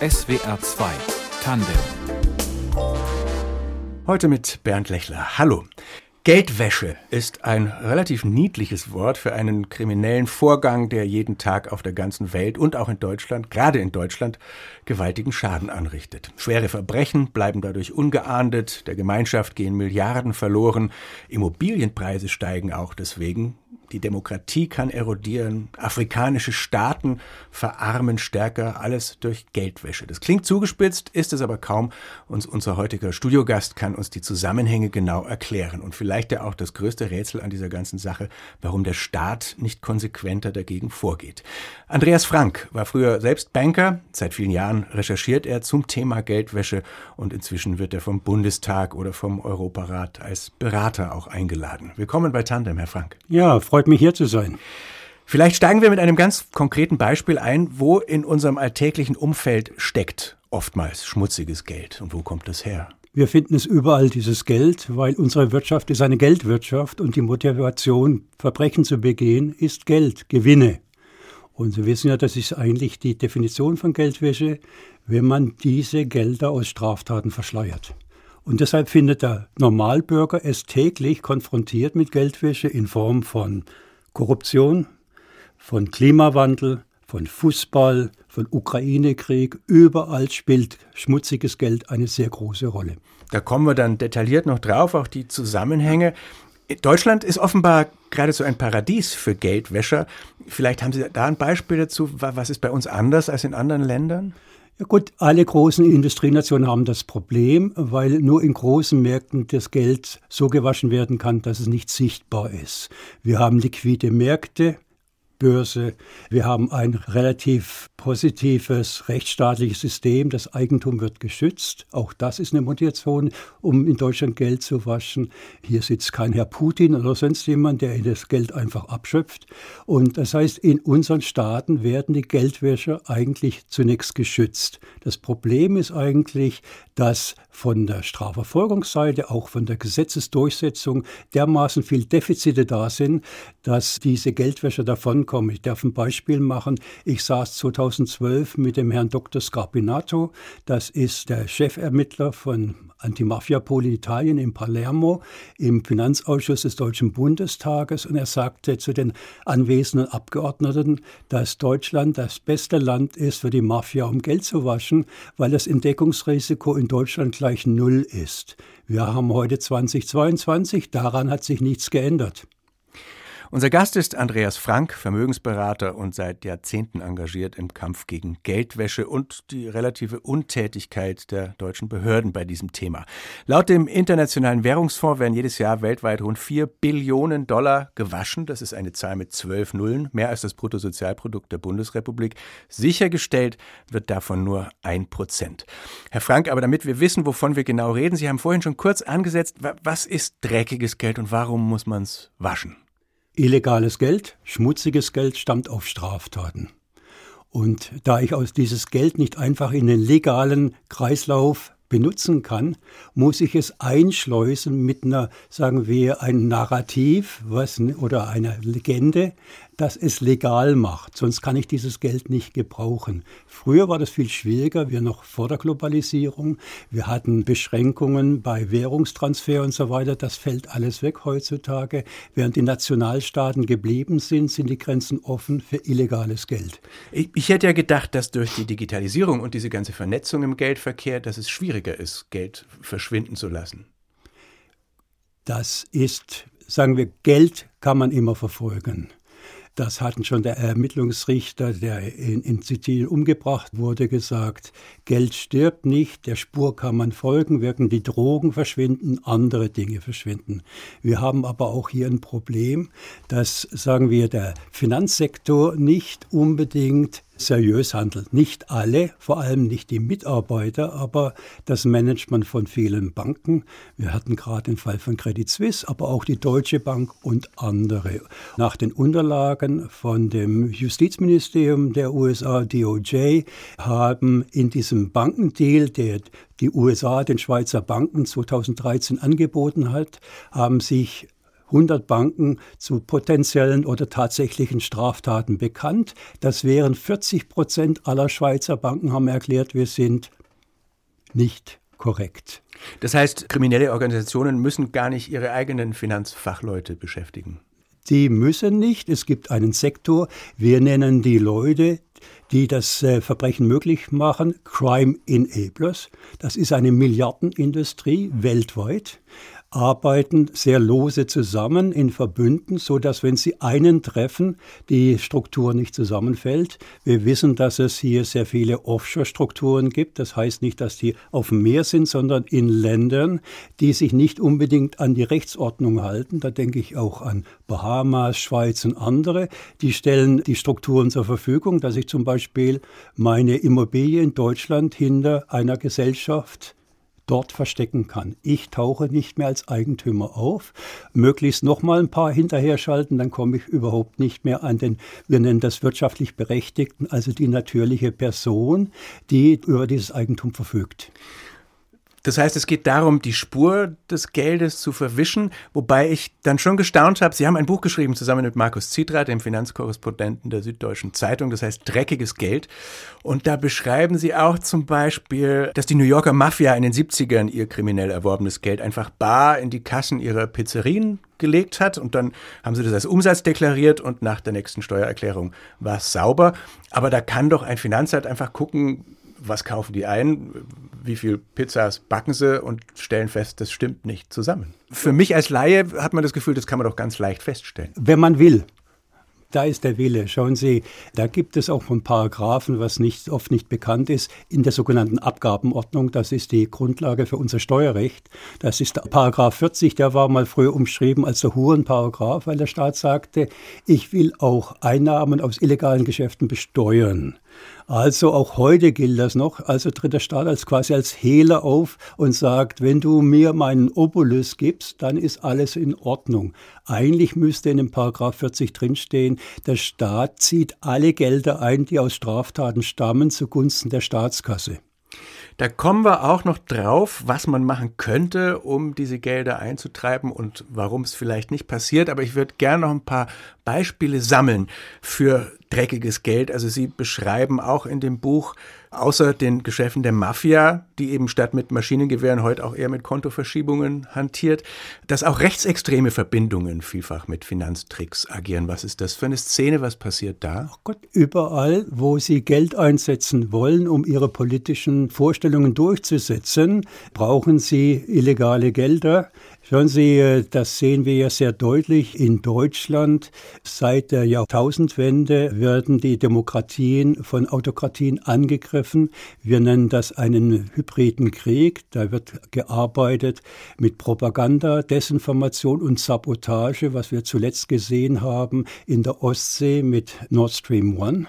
SWR 2 Tandem. Heute mit Bernd Lechler. Hallo. Geldwäsche ist ein relativ niedliches Wort für einen kriminellen Vorgang, der jeden Tag auf der ganzen Welt und auch in Deutschland, gerade in Deutschland, gewaltigen Schaden anrichtet. Schwere Verbrechen bleiben dadurch ungeahndet, der Gemeinschaft gehen Milliarden verloren, Immobilienpreise steigen auch deswegen, die Demokratie kann erodieren, afrikanische Staaten verarmen stärker, alles durch Geldwäsche. Das klingt zugespitzt, ist es aber kaum. Und unser heutiger Studiogast kann uns die Zusammenhänge genau erklären und vielleicht ja auch das größte Rätsel an dieser ganzen Sache, warum der Staat nicht konsequenter dagegen vorgeht. Andreas Frank war früher selbst Banker, seit vielen Jahren recherchiert er zum Thema Geldwäsche und inzwischen wird er vom Bundestag oder vom Europarat als Berater auch eingeladen. Willkommen bei Tandem, Herr Frank. Ja, freut freut mich hier zu sein. Vielleicht steigen wir mit einem ganz konkreten Beispiel ein, wo in unserem alltäglichen Umfeld steckt oftmals schmutziges Geld und wo kommt das her? Wir finden es überall, dieses Geld, weil unsere Wirtschaft ist eine Geldwirtschaft und die Motivation, Verbrechen zu begehen, ist Geld, Gewinne. Und Sie wissen ja, das ist eigentlich die Definition von Geldwäsche, wenn man diese Gelder aus Straftaten verschleiert. Und deshalb findet der Normalbürger es täglich konfrontiert mit Geldwäsche in Form von Korruption, von Klimawandel, von Fußball, von Ukraine-Krieg. Überall spielt schmutziges Geld eine sehr große Rolle. Da kommen wir dann detailliert noch drauf, auch die Zusammenhänge. Deutschland ist offenbar geradezu ein Paradies für Geldwäscher. Vielleicht haben Sie da ein Beispiel dazu. Was ist bei uns anders als in anderen Ländern? Ja gut, alle großen Industrienationen haben das Problem, weil nur in großen Märkten das Geld so gewaschen werden kann, dass es nicht sichtbar ist. Wir haben liquide Märkte, Börse. Wir haben ein relativ positives rechtsstaatliches System. Das Eigentum wird geschützt. Auch das ist eine Motivation, um in Deutschland Geld zu waschen. Hier sitzt kein Herr Putin oder sonst jemand, der das Geld einfach abschöpft. Und das heißt, in unseren Staaten werden die Geldwäscher eigentlich zunächst geschützt. Das Problem ist eigentlich, dass von der Strafverfolgungsseite, auch von der Gesetzesdurchsetzung dermaßen viel Defizite da sind, dass diese Geldwäscher davonkommen. Ich darf ein Beispiel machen. Ich saß 2012 mit dem Herrn Dr. Scarpinato. Das ist der Chefermittler von Antimafia-Pol in Italien, in Palermo, im Finanzausschuss des Deutschen Bundestages. Und er sagte zu den anwesenden Abgeordneten, dass Deutschland das beste Land ist für die Mafia, um Geld zu waschen, weil das Entdeckungsrisiko in Deutschland gleich Null ist. Wir haben heute 2022, daran hat sich nichts geändert. Unser Gast ist Andreas Frank, Vermögensberater und seit Jahrzehnten engagiert im Kampf gegen Geldwäsche und die relative Untätigkeit der deutschen Behörden bei diesem Thema. Laut dem Internationalen Währungsfonds werden jedes Jahr weltweit rund 4 Billionen Dollar gewaschen. Das ist eine Zahl mit zwölf Nullen, mehr als das Bruttosozialprodukt der Bundesrepublik. Sichergestellt wird davon nur ein Prozent. Herr Frank, aber damit wir wissen, wovon wir genau reden, Sie haben vorhin schon kurz angesetzt, was ist dreckiges Geld und warum muss man es waschen? Illegales Geld, schmutziges Geld stammt auf Straftaten. Und da ich aus dieses Geld nicht einfach in den legalen Kreislauf benutzen kann, muss ich es einschleusen mit einer, sagen wir, ein Narrativ was, oder einer Legende, das es legal macht. Sonst kann ich dieses Geld nicht gebrauchen. Früher war das viel schwieriger, wir noch vor der Globalisierung. Wir hatten Beschränkungen bei Währungstransfer und so weiter. Das fällt alles weg heutzutage. Während die Nationalstaaten geblieben sind, sind die Grenzen offen für illegales Geld. Ich, ich hätte ja gedacht, dass durch die Digitalisierung und diese ganze Vernetzung im Geldverkehr, dass es schwieriger ist, Geld verschwinden zu lassen. Das ist, sagen wir, Geld kann man immer verfolgen. Das hatten schon der Ermittlungsrichter, der in, in Sizilien umgebracht wurde, gesagt. Geld stirbt nicht, der Spur kann man folgen, wirken die Drogen verschwinden, andere Dinge verschwinden. Wir haben aber auch hier ein Problem, dass, sagen wir, der Finanzsektor nicht unbedingt seriös handelt. Nicht alle, vor allem nicht die Mitarbeiter, aber das Management von vielen Banken. Wir hatten gerade den Fall von Credit Suisse, aber auch die Deutsche Bank und andere. Nach den Unterlagen von dem Justizministerium der USA, DOJ, haben in diesem Bankendeal, der die USA den Schweizer Banken 2013 angeboten hat, haben sich 100 Banken zu potenziellen oder tatsächlichen Straftaten bekannt. Das wären 40 Prozent aller Schweizer Banken haben erklärt, wir sind nicht korrekt. Das heißt, kriminelle Organisationen müssen gar nicht ihre eigenen Finanzfachleute beschäftigen. Die müssen nicht. Es gibt einen Sektor. Wir nennen die Leute, die das äh, Verbrechen möglich machen, Crime Enablers. Das ist eine Milliardenindustrie weltweit arbeiten sehr lose zusammen in Verbünden, so dass wenn sie einen treffen, die Struktur nicht zusammenfällt. Wir wissen, dass es hier sehr viele Offshore-Strukturen gibt. Das heißt nicht, dass die auf dem Meer sind, sondern in Ländern, die sich nicht unbedingt an die Rechtsordnung halten. Da denke ich auch an Bahamas, Schweiz und andere. Die stellen die Strukturen zur Verfügung, dass ich zum Beispiel meine Immobilie in Deutschland hinter einer Gesellschaft dort verstecken kann. Ich tauche nicht mehr als Eigentümer auf, möglichst noch mal ein paar hinterher schalten, dann komme ich überhaupt nicht mehr an den, wir nennen das wirtschaftlich Berechtigten, also die natürliche Person, die über dieses Eigentum verfügt. Das heißt, es geht darum, die Spur des Geldes zu verwischen, wobei ich dann schon gestaunt habe. Sie haben ein Buch geschrieben zusammen mit Markus Zitra, dem Finanzkorrespondenten der Süddeutschen Zeitung, das heißt Dreckiges Geld. Und da beschreiben Sie auch zum Beispiel, dass die New Yorker Mafia in den 70ern ihr kriminell erworbenes Geld einfach bar in die Kassen ihrer Pizzerien gelegt hat und dann haben sie das als Umsatz deklariert und nach der nächsten Steuererklärung war es sauber. Aber da kann doch ein Finanzamt einfach gucken, was kaufen die ein, wie viel Pizzas backen sie und stellen fest, das stimmt nicht zusammen. Für mich als Laie hat man das Gefühl, das kann man doch ganz leicht feststellen. Wenn man will. Da ist der Wille. Schauen Sie, da gibt es auch von Paragraphen, was nicht, oft nicht bekannt ist, in der sogenannten Abgabenordnung. Das ist die Grundlage für unser Steuerrecht. Das ist der Paragraph 40, der war mal früher umschrieben als der Hurenparagraph, weil der Staat sagte, ich will auch Einnahmen aus illegalen Geschäften besteuern. Also auch heute gilt das noch. Also tritt der Staat als quasi als Hehler auf und sagt, wenn du mir meinen Obolus gibst, dann ist alles in Ordnung. Eigentlich müsste in dem Paragraph 40 drinstehen, der Staat zieht alle Gelder ein, die aus Straftaten stammen, zugunsten der Staatskasse. Da kommen wir auch noch drauf, was man machen könnte, um diese Gelder einzutreiben und warum es vielleicht nicht passiert. Aber ich würde gerne noch ein paar Beispiele sammeln für dreckiges Geld. Also Sie beschreiben auch in dem Buch, außer den Geschäften der Mafia, die eben statt mit Maschinengewehren heute auch eher mit Kontoverschiebungen hantiert, dass auch rechtsextreme Verbindungen vielfach mit Finanztricks agieren. Was ist das für eine Szene? Was passiert da? Ach Gott, überall, wo Sie Geld einsetzen wollen, um Ihre politischen Vorstellungen durchzusetzen, brauchen Sie illegale Gelder. Schauen Sie, äh, das sehen wir ja sehr deutlich in Deutschland. Seit der Jahrtausendwende werden die Demokratien von Autokratien angegriffen. Wir nennen das einen hybriden Krieg. Da wird gearbeitet mit Propaganda, Desinformation und Sabotage, was wir zuletzt gesehen haben in der Ostsee mit Nord Stream One.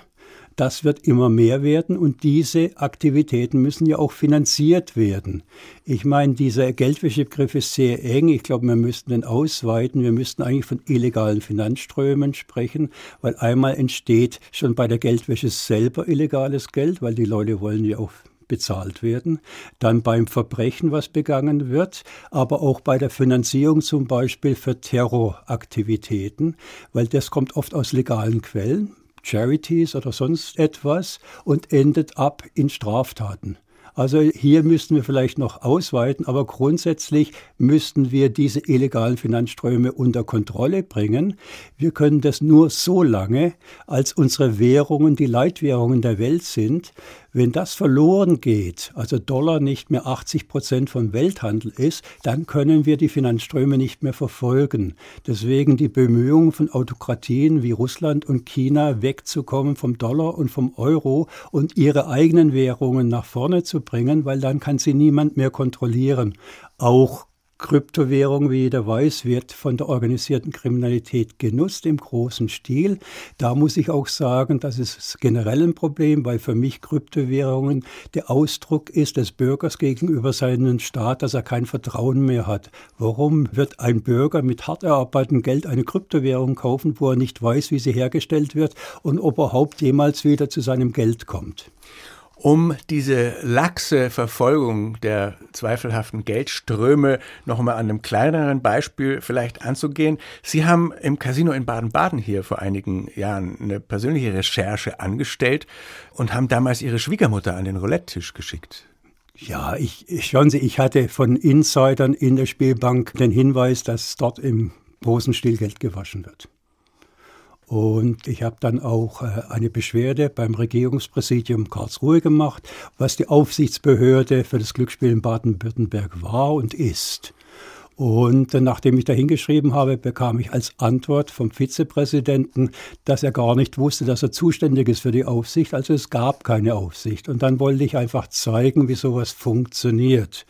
Das wird immer mehr werden und diese Aktivitäten müssen ja auch finanziert werden. Ich meine, dieser Geldwäschebegriff ist sehr eng. Ich glaube, wir müssten den ausweiten. Wir müssten eigentlich von illegalen Finanzströmen sprechen, weil einmal entsteht schon bei der Geldwäsche selber illegales Geld, weil die Leute wollen ja auch bezahlt werden, dann beim Verbrechen, was begangen wird, aber auch bei der Finanzierung zum Beispiel für Terroraktivitäten, weil das kommt oft aus legalen Quellen. Charities oder sonst etwas und endet ab in Straftaten. Also hier müssten wir vielleicht noch ausweiten, aber grundsätzlich müssten wir diese illegalen Finanzströme unter Kontrolle bringen. Wir können das nur so lange, als unsere Währungen die Leitwährungen der Welt sind. Wenn das verloren geht, also Dollar nicht mehr 80 Prozent vom Welthandel ist, dann können wir die Finanzströme nicht mehr verfolgen. Deswegen die Bemühungen von Autokratien wie Russland und China wegzukommen vom Dollar und vom Euro und ihre eigenen Währungen nach vorne zu bringen, weil dann kann sie niemand mehr kontrollieren. Auch Kryptowährung, wie jeder weiß, wird von der organisierten Kriminalität genutzt im großen Stil. Da muss ich auch sagen, das ist generell ein Problem, weil für mich Kryptowährungen der Ausdruck ist des Bürgers gegenüber seinem Staat, dass er kein Vertrauen mehr hat. Warum wird ein Bürger mit hart erarbeitetem Geld eine Kryptowährung kaufen, wo er nicht weiß, wie sie hergestellt wird und ob er überhaupt jemals wieder zu seinem Geld kommt? Um diese laxe Verfolgung der zweifelhaften Geldströme noch mal an einem kleineren Beispiel vielleicht anzugehen. Sie haben im Casino in Baden-Baden hier vor einigen Jahren eine persönliche Recherche angestellt und haben damals Ihre Schwiegermutter an den Roulette-Tisch geschickt. Ja, ich, schauen Sie, ich hatte von Insidern in der Spielbank den Hinweis, dass dort im großen Stil Geld gewaschen wird. Und ich habe dann auch äh, eine Beschwerde beim Regierungspräsidium Karlsruhe gemacht, was die Aufsichtsbehörde für das Glücksspiel in Baden-Württemberg war und ist. Und nachdem ich da hingeschrieben habe, bekam ich als Antwort vom Vizepräsidenten, dass er gar nicht wusste, dass er zuständig ist für die Aufsicht. Also es gab keine Aufsicht. Und dann wollte ich einfach zeigen, wie sowas funktioniert.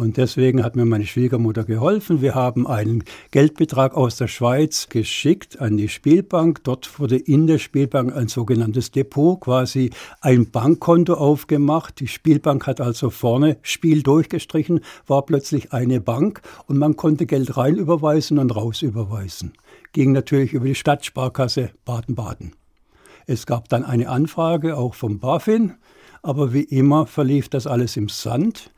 Und deswegen hat mir meine Schwiegermutter geholfen. Wir haben einen Geldbetrag aus der Schweiz geschickt an die Spielbank. Dort wurde in der Spielbank ein sogenanntes Depot, quasi ein Bankkonto aufgemacht. Die Spielbank hat also vorne Spiel durchgestrichen, war plötzlich eine Bank und man konnte Geld rein überweisen und raus überweisen. Ging natürlich über die Stadtsparkasse Baden-Baden. Es gab dann eine Anfrage auch vom BaFin, aber wie immer verlief das alles im Sand.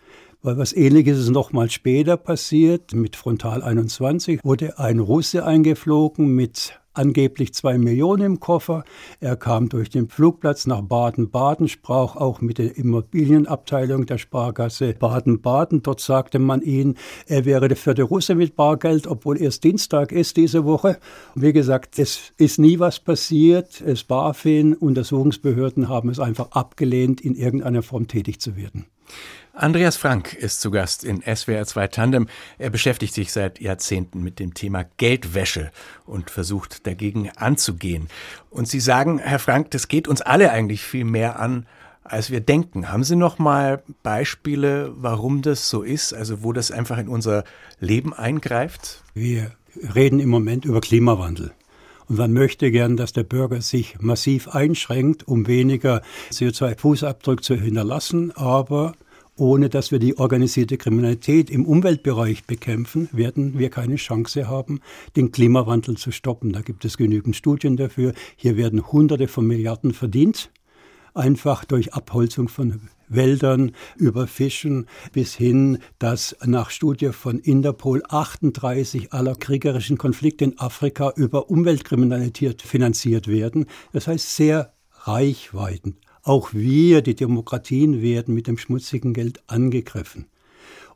Weil was ähnliches ist nochmal später passiert. Mit Frontal 21 wurde ein Russe eingeflogen mit angeblich zwei Millionen im Koffer. Er kam durch den Flugplatz nach Baden-Baden, sprach auch mit der Immobilienabteilung der Sparkasse Baden-Baden. Dort sagte man ihm, er wäre der vierte Russe mit Bargeld, obwohl erst Dienstag ist diese Woche. Wie gesagt, es ist nie was passiert. Es BaFin, Untersuchungsbehörden haben es einfach abgelehnt, in irgendeiner Form tätig zu werden. Andreas Frank ist zu Gast in SWR 2 Tandem. Er beschäftigt sich seit Jahrzehnten mit dem Thema Geldwäsche und versucht dagegen anzugehen. Und Sie sagen, Herr Frank, das geht uns alle eigentlich viel mehr an, als wir denken. Haben Sie noch mal Beispiele, warum das so ist, also wo das einfach in unser Leben eingreift? Wir reden im Moment über Klimawandel. Und man möchte gern, dass der Bürger sich massiv einschränkt, um weniger CO2-Fußabdruck zu hinterlassen. Aber ohne dass wir die organisierte Kriminalität im Umweltbereich bekämpfen, werden wir keine Chance haben, den Klimawandel zu stoppen. Da gibt es genügend Studien dafür. Hier werden Hunderte von Milliarden verdient, einfach durch Abholzung von Wäldern, über Fischen bis hin, dass nach Studie von Interpol 38 aller kriegerischen Konflikte in Afrika über Umweltkriminalität finanziert werden. Das heißt sehr reichweiten. Auch wir, die Demokratien, werden mit dem schmutzigen Geld angegriffen.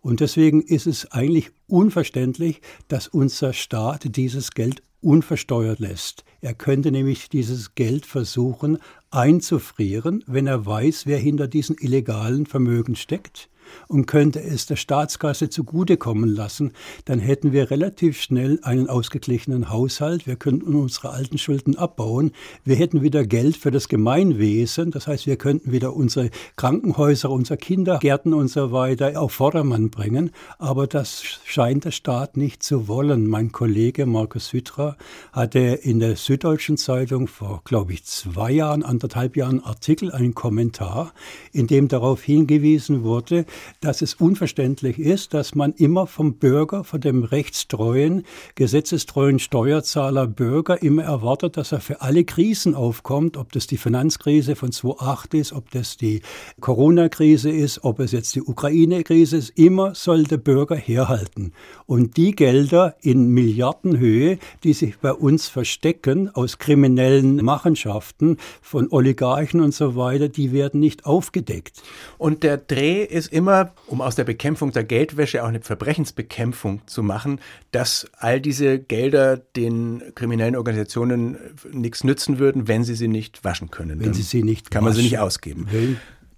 Und deswegen ist es eigentlich unverständlich, dass unser Staat dieses Geld unversteuert lässt. Er könnte nämlich dieses Geld versuchen einzufrieren, wenn er weiß, wer hinter diesen illegalen Vermögen steckt und könnte es der Staatskasse zugutekommen lassen, dann hätten wir relativ schnell einen ausgeglichenen Haushalt. Wir könnten unsere alten Schulden abbauen. Wir hätten wieder Geld für das Gemeinwesen. Das heißt, wir könnten wieder unsere Krankenhäuser, unsere Kindergärten und so weiter auf Vordermann bringen. Aber das scheint der Staat nicht zu wollen. Mein Kollege Markus Sütra hatte in der Süddeutschen Zeitung vor, glaube ich, zwei Jahren, anderthalb Jahren Artikel, einen Kommentar, in dem darauf hingewiesen wurde, dass es unverständlich ist, dass man immer vom Bürger, von dem rechtstreuen, gesetzestreuen Steuerzahler Bürger immer erwartet, dass er für alle Krisen aufkommt, ob das die Finanzkrise von 2008 ist, ob das die Corona-Krise ist, ob es jetzt die Ukraine-Krise ist, immer soll der Bürger herhalten. Und die Gelder in Milliardenhöhe, die sich bei uns verstecken aus kriminellen Machenschaften von Oligarchen und so weiter, die werden nicht aufgedeckt. Und der Dreh ist immer immer, um aus der Bekämpfung der Geldwäsche auch eine Verbrechensbekämpfung zu machen, dass all diese Gelder den kriminellen Organisationen nichts nützen würden, wenn sie sie nicht waschen können. Wenn sie sie nicht kann man sie nicht ausgeben. Will.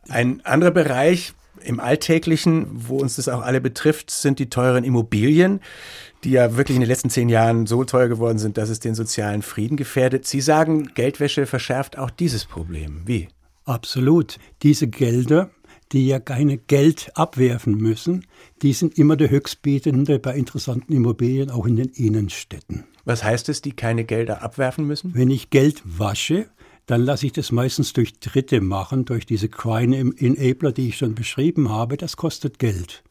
Ein anderer Bereich im Alltäglichen, wo uns das auch alle betrifft, sind die teuren Immobilien, die ja wirklich in den letzten zehn Jahren so teuer geworden sind, dass es den sozialen Frieden gefährdet. Sie sagen, Geldwäsche verschärft auch dieses Problem. Wie? Absolut. Diese Gelder die ja keine Geld abwerfen müssen, die sind immer der Höchstbietende bei interessanten Immobilien, auch in den Innenstädten. Was heißt es, die keine Gelder abwerfen müssen? Wenn ich Geld wasche, dann lasse ich das meistens durch Dritte machen, durch diese Crime Enabler, die ich schon beschrieben habe. Das kostet Geld.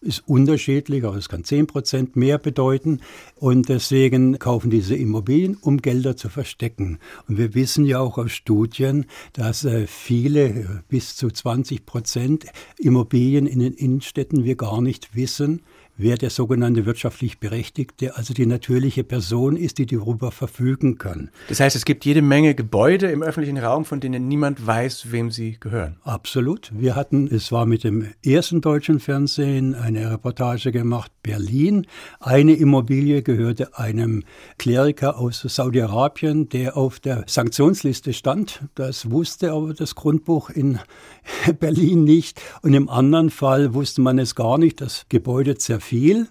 Ist unterschiedlich, aber es kann 10 Prozent mehr bedeuten. Und deswegen kaufen diese Immobilien, um Gelder zu verstecken. Und wir wissen ja auch aus Studien, dass äh, viele, äh, bis zu 20 Prozent Immobilien in den Innenstädten wir gar nicht wissen, wer der sogenannte wirtschaftlich Berechtigte, also die natürliche Person ist, die darüber verfügen kann. Das heißt, es gibt jede Menge Gebäude im öffentlichen Raum, von denen niemand weiß, wem sie gehören. Absolut. Wir hatten, es war mit dem ersten deutschen Fernsehen eine Reportage gemacht, Berlin. Eine Immobilie gehörte einem Kleriker aus Saudi-Arabien, der auf der Sanktionsliste stand. Das wusste aber das Grundbuch in Berlin nicht. Und im anderen Fall wusste man es gar nicht. Das Gebäude zerfiel viel,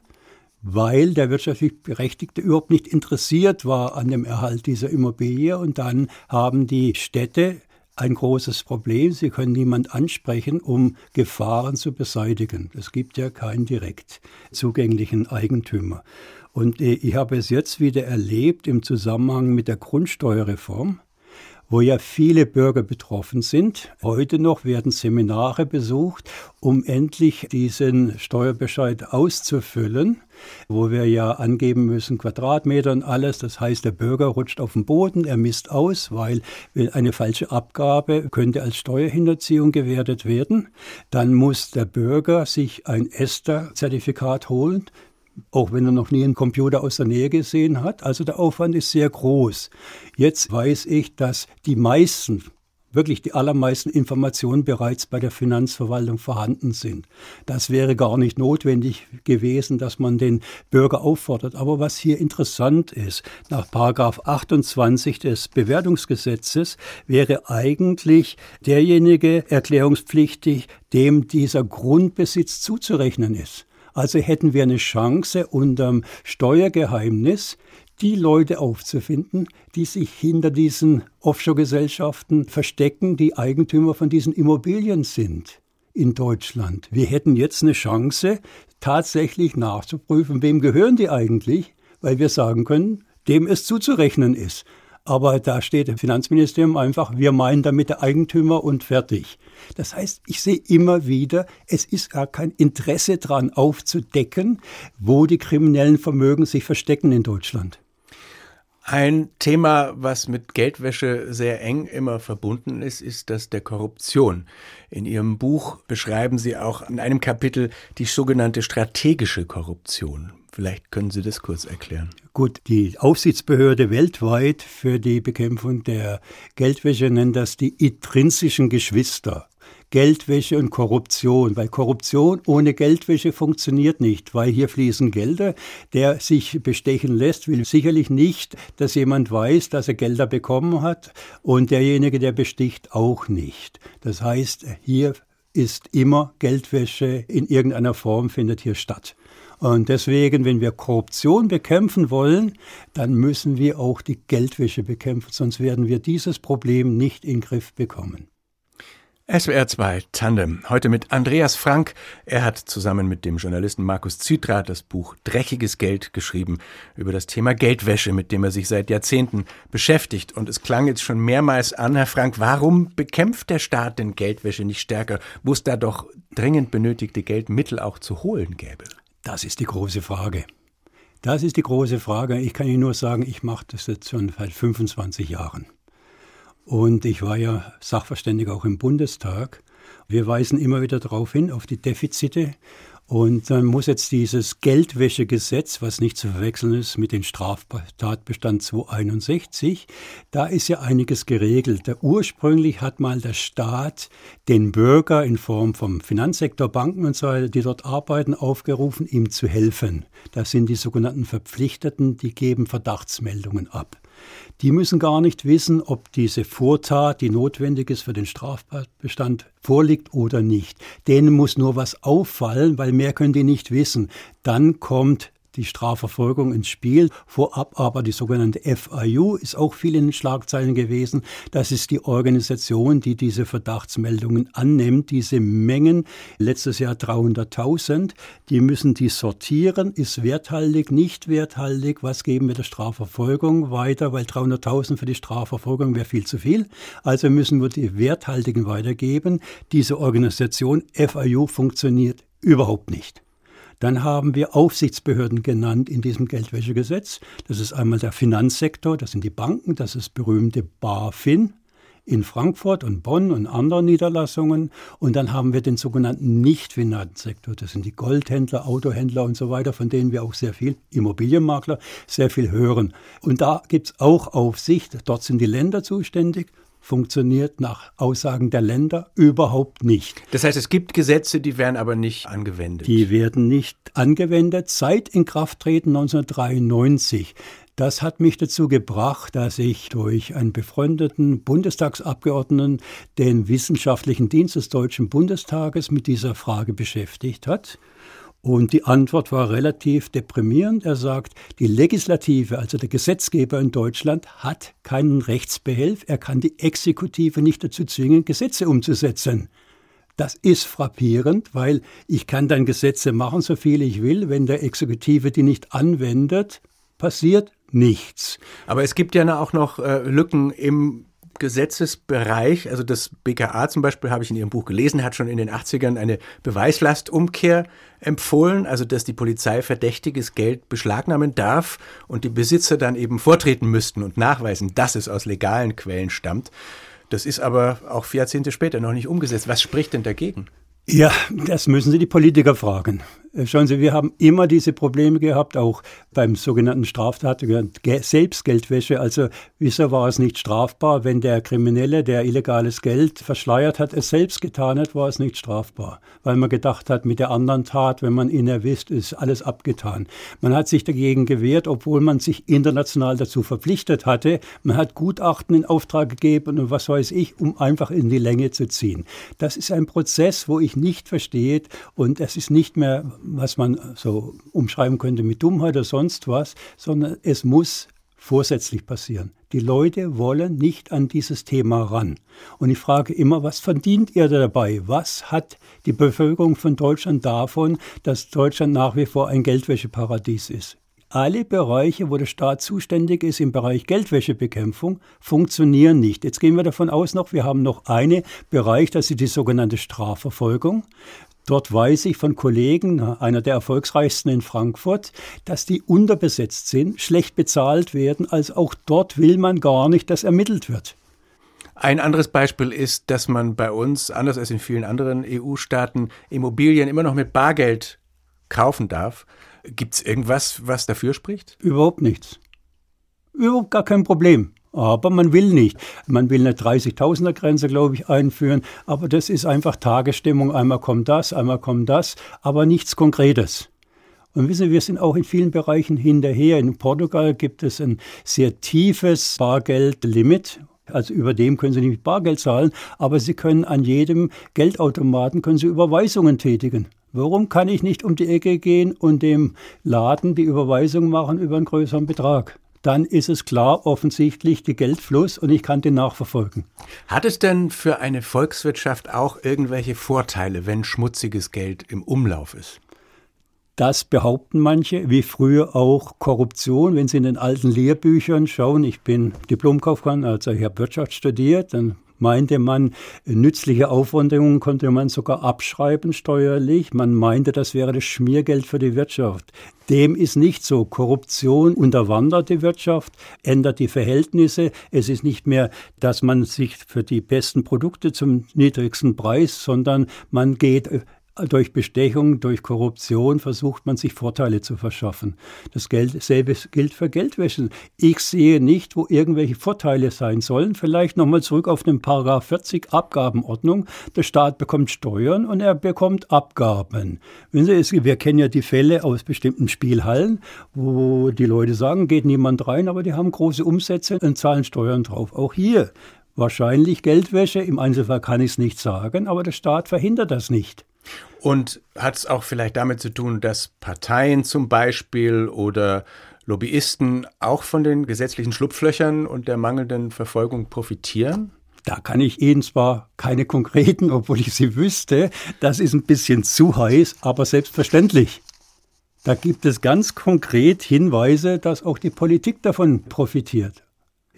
weil der wirtschaftlich Berechtigte überhaupt nicht interessiert war an dem Erhalt dieser Immobilie. Und dann haben die Städte ein großes Problem. Sie können niemand ansprechen, um Gefahren zu beseitigen. Es gibt ja keinen direkt zugänglichen Eigentümer. Und äh, ich habe es jetzt wieder erlebt im Zusammenhang mit der Grundsteuerreform wo ja viele Bürger betroffen sind. Heute noch werden Seminare besucht, um endlich diesen Steuerbescheid auszufüllen, wo wir ja angeben müssen Quadratmeter und alles. Das heißt, der Bürger rutscht auf den Boden, er misst aus, weil eine falsche Abgabe könnte als Steuerhinterziehung gewertet werden. Dann muss der Bürger sich ein ESTA-Zertifikat holen auch wenn er noch nie einen Computer aus der Nähe gesehen hat. Also der Aufwand ist sehr groß. Jetzt weiß ich, dass die meisten, wirklich die allermeisten Informationen bereits bei der Finanzverwaltung vorhanden sind. Das wäre gar nicht notwendig gewesen, dass man den Bürger auffordert. Aber was hier interessant ist, nach Paragraph 28 des Bewertungsgesetzes wäre eigentlich derjenige erklärungspflichtig, dem dieser Grundbesitz zuzurechnen ist. Also hätten wir eine Chance, unterm Steuergeheimnis die Leute aufzufinden, die sich hinter diesen Offshore-Gesellschaften verstecken, die Eigentümer von diesen Immobilien sind in Deutschland. Wir hätten jetzt eine Chance, tatsächlich nachzuprüfen, wem gehören die eigentlich, weil wir sagen können, dem es zuzurechnen ist. Aber da steht im Finanzministerium einfach, wir meinen damit der Eigentümer und fertig. Das heißt, ich sehe immer wieder, es ist gar kein Interesse daran aufzudecken, wo die kriminellen Vermögen sich verstecken in Deutschland. Ein Thema, was mit Geldwäsche sehr eng immer verbunden ist, ist das der Korruption. In Ihrem Buch beschreiben Sie auch in einem Kapitel die sogenannte strategische Korruption. Vielleicht können Sie das kurz erklären. Gut, die Aufsichtsbehörde weltweit für die Bekämpfung der Geldwäsche nennt das die intrinsischen Geschwister. Geldwäsche und Korruption, weil Korruption ohne Geldwäsche funktioniert nicht, weil hier fließen Gelder. Der sich bestechen lässt, will sicherlich nicht, dass jemand weiß, dass er Gelder bekommen hat und derjenige, der besticht, auch nicht. Das heißt, hier ist immer Geldwäsche in irgendeiner Form findet hier statt. Und deswegen, wenn wir Korruption bekämpfen wollen, dann müssen wir auch die Geldwäsche bekämpfen, sonst werden wir dieses Problem nicht in den Griff bekommen. SWR 2 Tandem. Heute mit Andreas Frank. Er hat zusammen mit dem Journalisten Markus Zytra das Buch Dreckiges Geld geschrieben über das Thema Geldwäsche, mit dem er sich seit Jahrzehnten beschäftigt. Und es klang jetzt schon mehrmals an, Herr Frank, warum bekämpft der Staat denn Geldwäsche nicht stärker, wo es da doch dringend benötigte Geldmittel auch zu holen gäbe? Das ist die große Frage. Das ist die große Frage. Ich kann Ihnen nur sagen, ich mache das jetzt schon seit 25 Jahren. Und ich war ja Sachverständiger auch im Bundestag. Wir weisen immer wieder darauf hin, auf die Defizite. Und dann muss jetzt dieses Geldwäschegesetz, was nicht zu verwechseln ist mit dem Straftatbestand 261, da ist ja einiges geregelt. Ursprünglich hat mal der Staat den Bürger in Form vom Finanzsektor, Banken und so weiter, die dort arbeiten, aufgerufen, ihm zu helfen. Das sind die sogenannten Verpflichteten, die geben Verdachtsmeldungen ab. Die müssen gar nicht wissen, ob diese Vortat, die notwendig ist für den Strafbestand, vorliegt oder nicht. Denen muss nur was auffallen, weil mehr können die nicht wissen. Dann kommt die Strafverfolgung ins Spiel. Vorab aber die sogenannte FIU ist auch viel in den Schlagzeilen gewesen. Das ist die Organisation, die diese Verdachtsmeldungen annimmt. Diese Mengen, letztes Jahr 300.000, die müssen die sortieren. Ist werthaltig, nicht werthaltig? Was geben wir der Strafverfolgung weiter? Weil 300.000 für die Strafverfolgung wäre viel zu viel. Also müssen wir die werthaltigen weitergeben. Diese Organisation FIU funktioniert überhaupt nicht. Dann haben wir Aufsichtsbehörden genannt in diesem Geldwäschegesetz. Das ist einmal der Finanzsektor, das sind die Banken, das ist berühmte BaFin in Frankfurt und Bonn und anderen Niederlassungen. Und dann haben wir den sogenannten Nicht-Finanzsektor. Das sind die Goldhändler, Autohändler und so weiter, von denen wir auch sehr viel, Immobilienmakler, sehr viel hören. Und da gibt es auch Aufsicht. Dort sind die Länder zuständig funktioniert nach Aussagen der Länder überhaupt nicht. Das heißt, es gibt Gesetze, die werden aber nicht angewendet. Die werden nicht angewendet seit Inkrafttreten 1993. Das hat mich dazu gebracht, dass ich durch einen befreundeten Bundestagsabgeordneten den wissenschaftlichen Dienst des Deutschen Bundestages mit dieser Frage beschäftigt hat. Und die Antwort war relativ deprimierend. Er sagt, die Legislative, also der Gesetzgeber in Deutschland, hat keinen Rechtsbehelf. Er kann die Exekutive nicht dazu zwingen, Gesetze umzusetzen. Das ist frappierend, weil ich kann dann Gesetze machen, so viel ich will. Wenn der Exekutive die nicht anwendet, passiert nichts. Aber es gibt ja auch noch äh, Lücken im Gesetzesbereich, also das BKA zum Beispiel, habe ich in Ihrem Buch gelesen, hat schon in den 80ern eine Beweislastumkehr empfohlen, also dass die Polizei verdächtiges Geld beschlagnahmen darf und die Besitzer dann eben vortreten müssten und nachweisen, dass es aus legalen Quellen stammt. Das ist aber auch vier Jahrzehnte später noch nicht umgesetzt. Was spricht denn dagegen? Ja, das müssen Sie die Politiker fragen. Äh, schauen Sie, wir haben immer diese Probleme gehabt, auch beim sogenannten Straftat, Selbstgeldwäsche. Also wieso war es nicht strafbar, wenn der Kriminelle, der illegales Geld verschleiert hat, es selbst getan hat, war es nicht strafbar, weil man gedacht hat, mit der anderen Tat, wenn man ihn erwischt, ist alles abgetan. Man hat sich dagegen gewehrt, obwohl man sich international dazu verpflichtet hatte. Man hat Gutachten in Auftrag gegeben und was weiß ich, um einfach in die Länge zu ziehen. Das ist ein Prozess, wo ich nicht verstehe und es ist nicht mehr was man so umschreiben könnte mit Dummheit oder sonst was, sondern es muss vorsätzlich passieren. Die Leute wollen nicht an dieses Thema ran. Und ich frage immer, was verdient ihr dabei? Was hat die Bevölkerung von Deutschland davon, dass Deutschland nach wie vor ein Geldwäscheparadies ist? Alle Bereiche, wo der Staat zuständig ist im Bereich Geldwäschebekämpfung, funktionieren nicht. Jetzt gehen wir davon aus noch, wir haben noch einen Bereich, das ist die sogenannte Strafverfolgung. Dort weiß ich von Kollegen, einer der erfolgsreichsten in Frankfurt, dass die unterbesetzt sind, schlecht bezahlt werden. Also auch dort will man gar nicht, dass ermittelt wird. Ein anderes Beispiel ist, dass man bei uns, anders als in vielen anderen EU-Staaten, Immobilien immer noch mit Bargeld kaufen darf. Gibt es irgendwas, was dafür spricht? Überhaupt nichts. Überhaupt gar kein Problem. Aber man will nicht. Man will eine 30.000er Grenze, glaube ich, einführen. Aber das ist einfach Tagesstimmung. Einmal kommt das, einmal kommt das, aber nichts Konkretes. Und wissen Sie, wir sind auch in vielen Bereichen hinterher. In Portugal gibt es ein sehr tiefes Bargeldlimit. Also über dem können Sie nicht Bargeld zahlen, aber Sie können an jedem Geldautomaten können Sie Überweisungen tätigen. Warum kann ich nicht um die Ecke gehen und dem Laden die Überweisung machen über einen größeren Betrag? Dann ist es klar offensichtlich die Geldfluss und ich kann den nachverfolgen. Hat es denn für eine Volkswirtschaft auch irgendwelche Vorteile, wenn schmutziges Geld im Umlauf ist? Das behaupten manche, wie früher auch Korruption. Wenn Sie in den alten Lehrbüchern schauen, ich bin Diplomkaufmann, also ich habe Wirtschaft studiert, dann meinte man, nützliche Aufwandungen konnte man sogar abschreiben steuerlich. Man meinte, das wäre das Schmiergeld für die Wirtschaft. Dem ist nicht so. Korruption unterwandert die Wirtschaft, ändert die Verhältnisse. Es ist nicht mehr, dass man sich für die besten Produkte zum niedrigsten Preis, sondern man geht durch Bestechung, durch Korruption versucht man sich Vorteile zu verschaffen. Das Geld, selbe gilt für Geldwäsche. Ich sehe nicht, wo irgendwelche Vorteile sein sollen. Vielleicht nochmal zurück auf den Paragraph 40 Abgabenordnung. Der Staat bekommt Steuern und er bekommt Abgaben. Sie, wir kennen ja die Fälle aus bestimmten Spielhallen, wo die Leute sagen, geht niemand rein, aber die haben große Umsätze und zahlen Steuern drauf. Auch hier wahrscheinlich Geldwäsche. Im Einzelfall kann ich es nicht sagen, aber der Staat verhindert das nicht. Und hat es auch vielleicht damit zu tun, dass Parteien zum Beispiel oder Lobbyisten auch von den gesetzlichen Schlupflöchern und der mangelnden Verfolgung profitieren? Da kann ich Ihnen zwar keine konkreten, obwohl ich sie wüsste, das ist ein bisschen zu heiß, aber selbstverständlich. Da gibt es ganz konkret Hinweise, dass auch die Politik davon profitiert.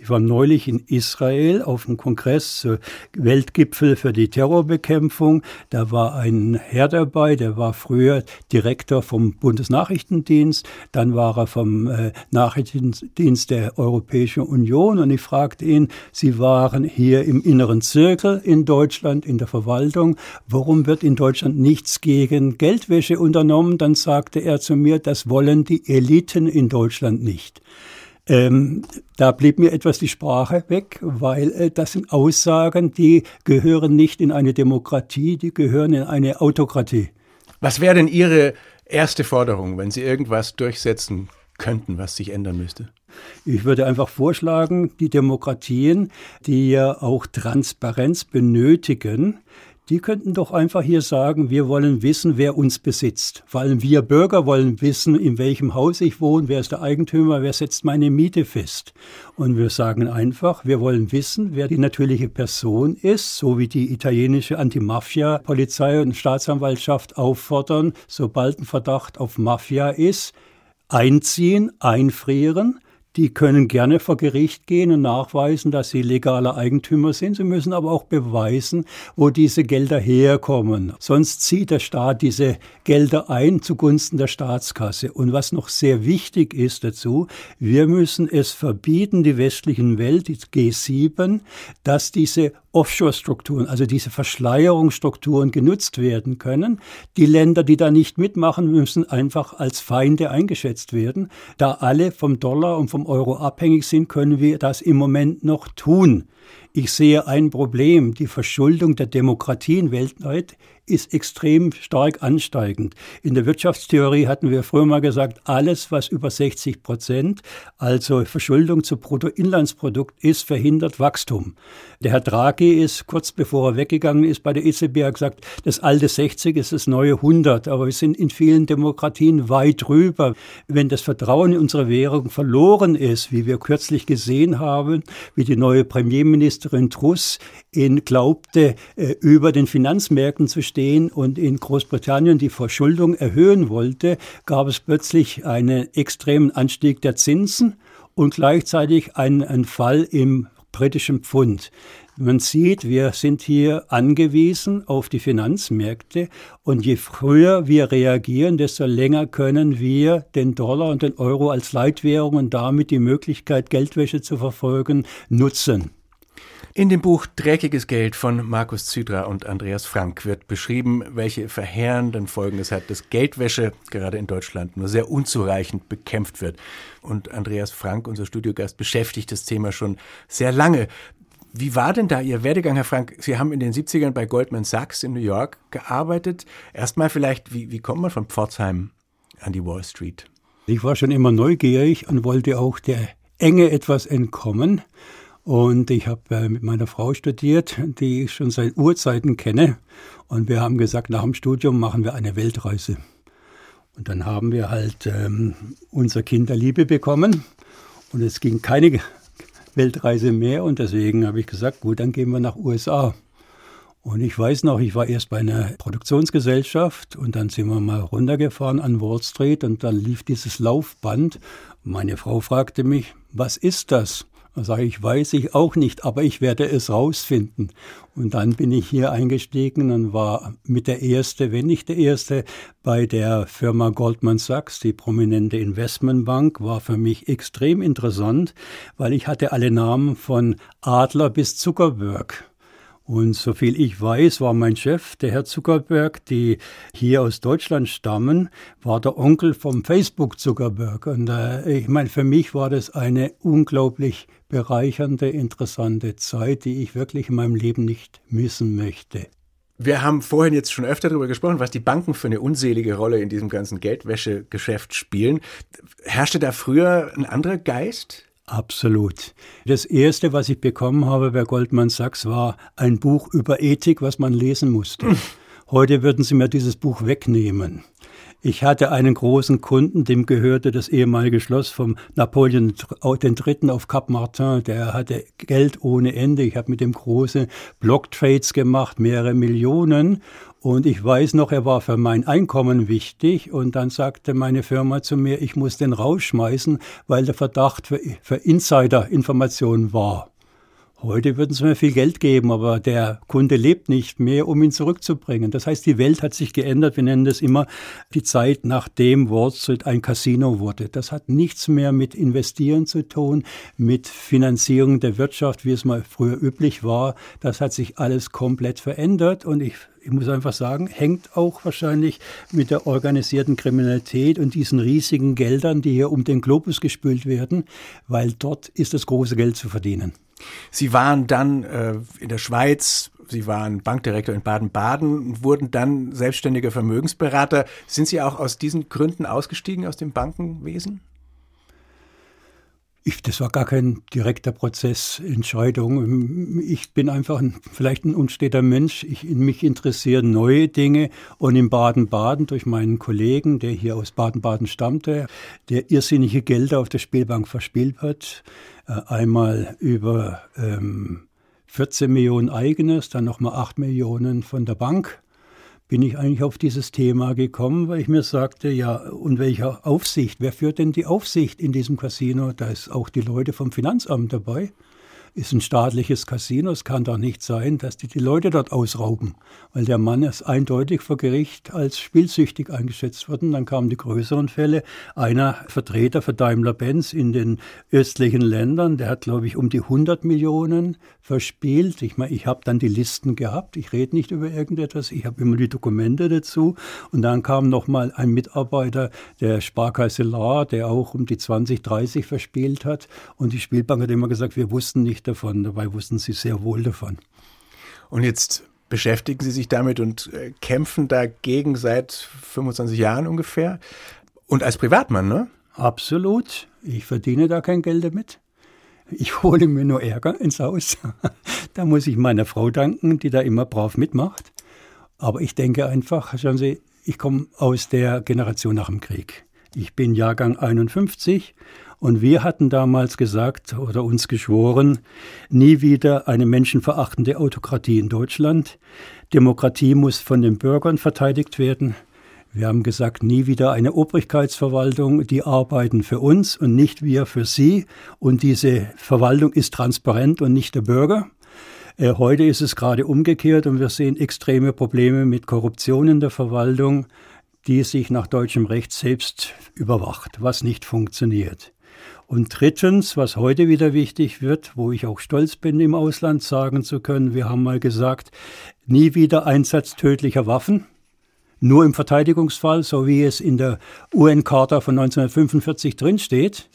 Ich war neulich in Israel auf dem Kongress, äh, Weltgipfel für die Terrorbekämpfung. Da war ein Herr dabei, der war früher Direktor vom Bundesnachrichtendienst, dann war er vom äh, Nachrichtendienst der Europäischen Union und ich fragte ihn, Sie waren hier im inneren Zirkel in Deutschland, in der Verwaltung, warum wird in Deutschland nichts gegen Geldwäsche unternommen? Dann sagte er zu mir, das wollen die Eliten in Deutschland nicht. Ähm, da blieb mir etwas die Sprache weg, weil äh, das sind Aussagen, die gehören nicht in eine Demokratie, die gehören in eine Autokratie. Was wäre denn Ihre erste Forderung, wenn Sie irgendwas durchsetzen könnten, was sich ändern müsste? Ich würde einfach vorschlagen, die Demokratien, die ja auch Transparenz benötigen, die könnten doch einfach hier sagen, wir wollen wissen, wer uns besitzt. Vor allem wir Bürger wollen wissen, in welchem Haus ich wohne, wer ist der Eigentümer, wer setzt meine Miete fest. Und wir sagen einfach, wir wollen wissen, wer die natürliche Person ist, so wie die italienische Antimafia-Polizei und Staatsanwaltschaft auffordern, sobald ein Verdacht auf Mafia ist, einziehen, einfrieren die können gerne vor Gericht gehen und nachweisen, dass sie legaler Eigentümer sind. Sie müssen aber auch beweisen, wo diese Gelder herkommen. Sonst zieht der Staat diese Gelder ein zugunsten der Staatskasse. Und was noch sehr wichtig ist dazu, wir müssen es verbieten, die westlichen Welt, die G7, dass diese Offshore-Strukturen, also diese Verschleierungsstrukturen genutzt werden können. Die Länder, die da nicht mitmachen, müssen einfach als Feinde eingeschätzt werden. Da alle vom Dollar und vom Euro abhängig sind, können wir das im Moment noch tun. Ich sehe ein Problem. Die Verschuldung der Demokratien weltweit ist extrem stark ansteigend. In der Wirtschaftstheorie hatten wir früher mal gesagt, alles, was über 60 Prozent, also Verschuldung zu Bruttoinlandsprodukt ist, verhindert Wachstum. Der Herr Draghi ist kurz bevor er weggegangen ist bei der EZB hat gesagt, das alte 60 ist das neue 100, aber wir sind in vielen Demokratien weit drüber. Wenn das Vertrauen in unsere Währung verloren ist, wie wir kürzlich gesehen haben, wie die neue Premierministerin Truss in glaubte, äh, über den Finanzmärkten zu stehen und in Großbritannien die Verschuldung erhöhen wollte, gab es plötzlich einen extremen Anstieg der Zinsen und gleichzeitig einen, einen Fall im britischen Pfund. Man sieht, wir sind hier angewiesen auf die Finanzmärkte und je früher wir reagieren, desto länger können wir den Dollar und den Euro als Leitwährung und damit die Möglichkeit, Geldwäsche zu verfolgen, nutzen. In dem Buch Dreckiges Geld von Markus Zydra und Andreas Frank wird beschrieben, welche verheerenden Folgen es hat, dass Geldwäsche gerade in Deutschland nur sehr unzureichend bekämpft wird. Und Andreas Frank, unser Studiogast, beschäftigt das Thema schon sehr lange. Wie war denn da Ihr Werdegang, Herr Frank? Sie haben in den 70ern bei Goldman Sachs in New York gearbeitet. Erstmal vielleicht, wie, wie kommt man von Pforzheim an die Wall Street? Ich war schon immer neugierig und wollte auch der Enge etwas entkommen. Und ich habe äh, mit meiner Frau studiert, die ich schon seit Urzeiten kenne. Und wir haben gesagt, nach dem Studium machen wir eine Weltreise. Und dann haben wir halt ähm, unser Kind der Liebe bekommen. Und es ging keine Weltreise mehr. Und deswegen habe ich gesagt, gut, dann gehen wir nach USA. Und ich weiß noch, ich war erst bei einer Produktionsgesellschaft und dann sind wir mal runtergefahren an Wall Street und dann lief dieses Laufband. Meine Frau fragte mich, was ist das? Da sage ich, weiß ich auch nicht, aber ich werde es rausfinden. Und dann bin ich hier eingestiegen und war mit der erste, wenn nicht der erste, bei der Firma Goldman Sachs, die prominente Investmentbank, war für mich extrem interessant, weil ich hatte alle Namen von Adler bis Zuckerberg. Und soviel ich weiß, war mein Chef, der Herr Zuckerberg, die hier aus Deutschland stammen, war der Onkel vom Facebook Zuckerberg. Und äh, ich meine, für mich war das eine unglaublich bereichernde, interessante Zeit, die ich wirklich in meinem Leben nicht missen möchte. Wir haben vorhin jetzt schon öfter darüber gesprochen, was die Banken für eine unselige Rolle in diesem ganzen Geldwäschegeschäft spielen. Herrschte da früher ein anderer Geist? Absolut. Das erste, was ich bekommen habe bei Goldman Sachs, war ein Buch über Ethik, was man lesen musste. Heute würden Sie mir dieses Buch wegnehmen. Ich hatte einen großen Kunden, dem gehörte das ehemalige Schloss vom Napoleon III. auf Cap Martin. Der hatte Geld ohne Ende. Ich habe mit dem große Blocktrades gemacht, mehrere Millionen. Und ich weiß noch, er war für mein Einkommen wichtig. Und dann sagte meine Firma zu mir, ich muss den rausschmeißen, weil der Verdacht für, für Insider-Informationen war. Heute würden sie mir viel Geld geben, aber der Kunde lebt nicht mehr, um ihn zurückzubringen. Das heißt, die Welt hat sich geändert. Wir nennen das immer die Zeit, nachdem Wall Street ein Casino wurde. Das hat nichts mehr mit Investieren zu tun, mit Finanzierung der Wirtschaft, wie es mal früher üblich war. Das hat sich alles komplett verändert und ich ich muss einfach sagen, hängt auch wahrscheinlich mit der organisierten Kriminalität und diesen riesigen Geldern, die hier um den Globus gespült werden, weil dort ist das große Geld zu verdienen. Sie waren dann äh, in der Schweiz, Sie waren Bankdirektor in Baden-Baden, wurden dann selbstständiger Vermögensberater. Sind Sie auch aus diesen Gründen ausgestiegen aus dem Bankenwesen? Ich, das war gar kein direkter Prozess, Entscheidung. Ich bin einfach ein, vielleicht ein unsteter Mensch. Ich, mich interessieren neue Dinge. Und in Baden-Baden durch meinen Kollegen, der hier aus Baden-Baden stammte, der irrsinnige Gelder auf der Spielbank verspielt hat, äh, einmal über ähm, 14 Millionen eigenes, dann nochmal 8 Millionen von der Bank, bin ich eigentlich auf dieses Thema gekommen, weil ich mir sagte, ja, und welcher Aufsicht? Wer führt denn die Aufsicht in diesem Casino? Da ist auch die Leute vom Finanzamt dabei ist ein staatliches Casino. Es kann doch nicht sein, dass die die Leute dort ausrauben, weil der Mann ist eindeutig vor Gericht als spielsüchtig eingeschätzt worden. Dann kamen die größeren Fälle. Einer Vertreter für Daimler-Benz in den östlichen Ländern, der hat, glaube ich, um die 100 Millionen verspielt. Ich meine, ich habe dann die Listen gehabt. Ich rede nicht über irgendetwas. Ich habe immer die Dokumente dazu. Und dann kam noch mal ein Mitarbeiter der Sparkasse Lahr, der auch um die 20, 30 verspielt hat. Und die Spielbank hat immer gesagt, wir wussten nicht davon. Dabei wussten sie sehr wohl davon. Und jetzt beschäftigen Sie sich damit und äh, kämpfen dagegen seit 25 Jahren ungefähr. Und als Privatmann, ne? Absolut. Ich verdiene da kein Geld damit. Ich hole mir nur Ärger ins Haus. da muss ich meiner Frau danken, die da immer brav mitmacht. Aber ich denke einfach, schauen Sie, ich komme aus der Generation nach dem Krieg. Ich bin Jahrgang 51 und wir hatten damals gesagt oder uns geschworen, nie wieder eine menschenverachtende Autokratie in Deutschland. Demokratie muss von den Bürgern verteidigt werden. Wir haben gesagt, nie wieder eine Obrigkeitsverwaltung, die arbeiten für uns und nicht wir für sie. Und diese Verwaltung ist transparent und nicht der Bürger. Äh, heute ist es gerade umgekehrt und wir sehen extreme Probleme mit Korruption in der Verwaltung, die sich nach deutschem Recht selbst überwacht, was nicht funktioniert. Und drittens, was heute wieder wichtig wird, wo ich auch stolz bin, im Ausland sagen zu können, wir haben mal gesagt, nie wieder Einsatz tödlicher Waffen nur im Verteidigungsfall, so wie es in der UN-Charta von 1945 drinsteht.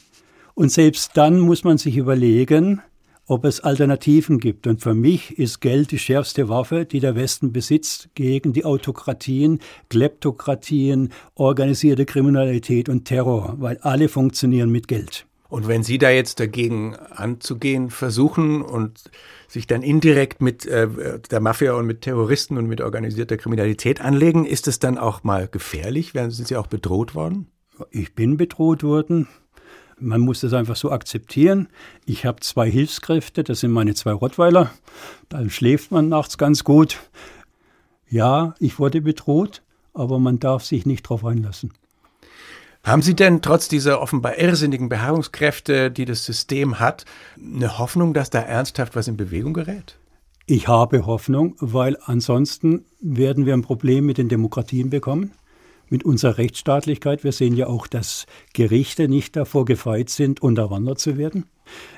Und selbst dann muss man sich überlegen, ob es Alternativen gibt. Und für mich ist Geld die schärfste Waffe, die der Westen besitzt gegen die Autokratien, Kleptokratien, organisierte Kriminalität und Terror, weil alle funktionieren mit Geld. Und wenn Sie da jetzt dagegen anzugehen versuchen und sich dann indirekt mit äh, der Mafia und mit Terroristen und mit organisierter Kriminalität anlegen, ist es dann auch mal gefährlich? Sind Sie auch bedroht worden? Ich bin bedroht worden. Man muss das einfach so akzeptieren. Ich habe zwei Hilfskräfte, das sind meine zwei Rottweiler. Dann schläft man nachts ganz gut. Ja, ich wurde bedroht, aber man darf sich nicht darauf einlassen. Haben Sie denn trotz dieser offenbar irrsinnigen Beharrungskräfte, die das System hat, eine Hoffnung, dass da ernsthaft was in Bewegung gerät? Ich habe Hoffnung, weil ansonsten werden wir ein Problem mit den Demokratien bekommen, mit unserer Rechtsstaatlichkeit. Wir sehen ja auch, dass Gerichte nicht davor gefeit sind, unterwandert zu werden.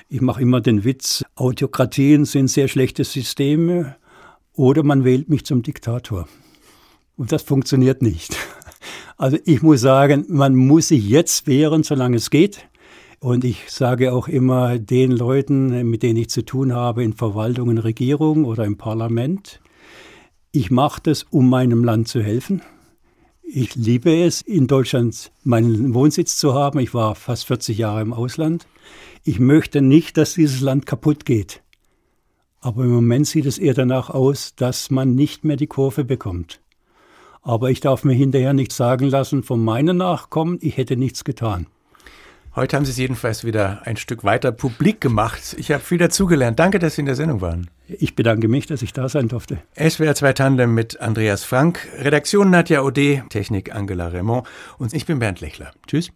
Ich mache immer den Witz, Autokratien sind sehr schlechte Systeme oder man wählt mich zum Diktator. Und das funktioniert nicht. Also ich muss sagen, man muss sich jetzt wehren, solange es geht. Und ich sage auch immer den Leuten, mit denen ich zu tun habe, in Verwaltungen, Regierung oder im Parlament, ich mache das, um meinem Land zu helfen. Ich liebe es, in Deutschland meinen Wohnsitz zu haben. Ich war fast 40 Jahre im Ausland. Ich möchte nicht, dass dieses Land kaputt geht. Aber im Moment sieht es eher danach aus, dass man nicht mehr die Kurve bekommt. Aber ich darf mir hinterher nicht sagen lassen von meinen Nachkommen, ich hätte nichts getan. Heute haben Sie es jedenfalls wieder ein Stück weiter publik gemacht. Ich habe viel dazugelernt. Danke, dass Sie in der Sendung waren. Ich bedanke mich, dass ich da sein durfte. SWR 2 Tandem mit Andreas Frank, Redaktion Nadja Ode, Technik Angela Raymond und ich bin Bernd Lechler. Tschüss.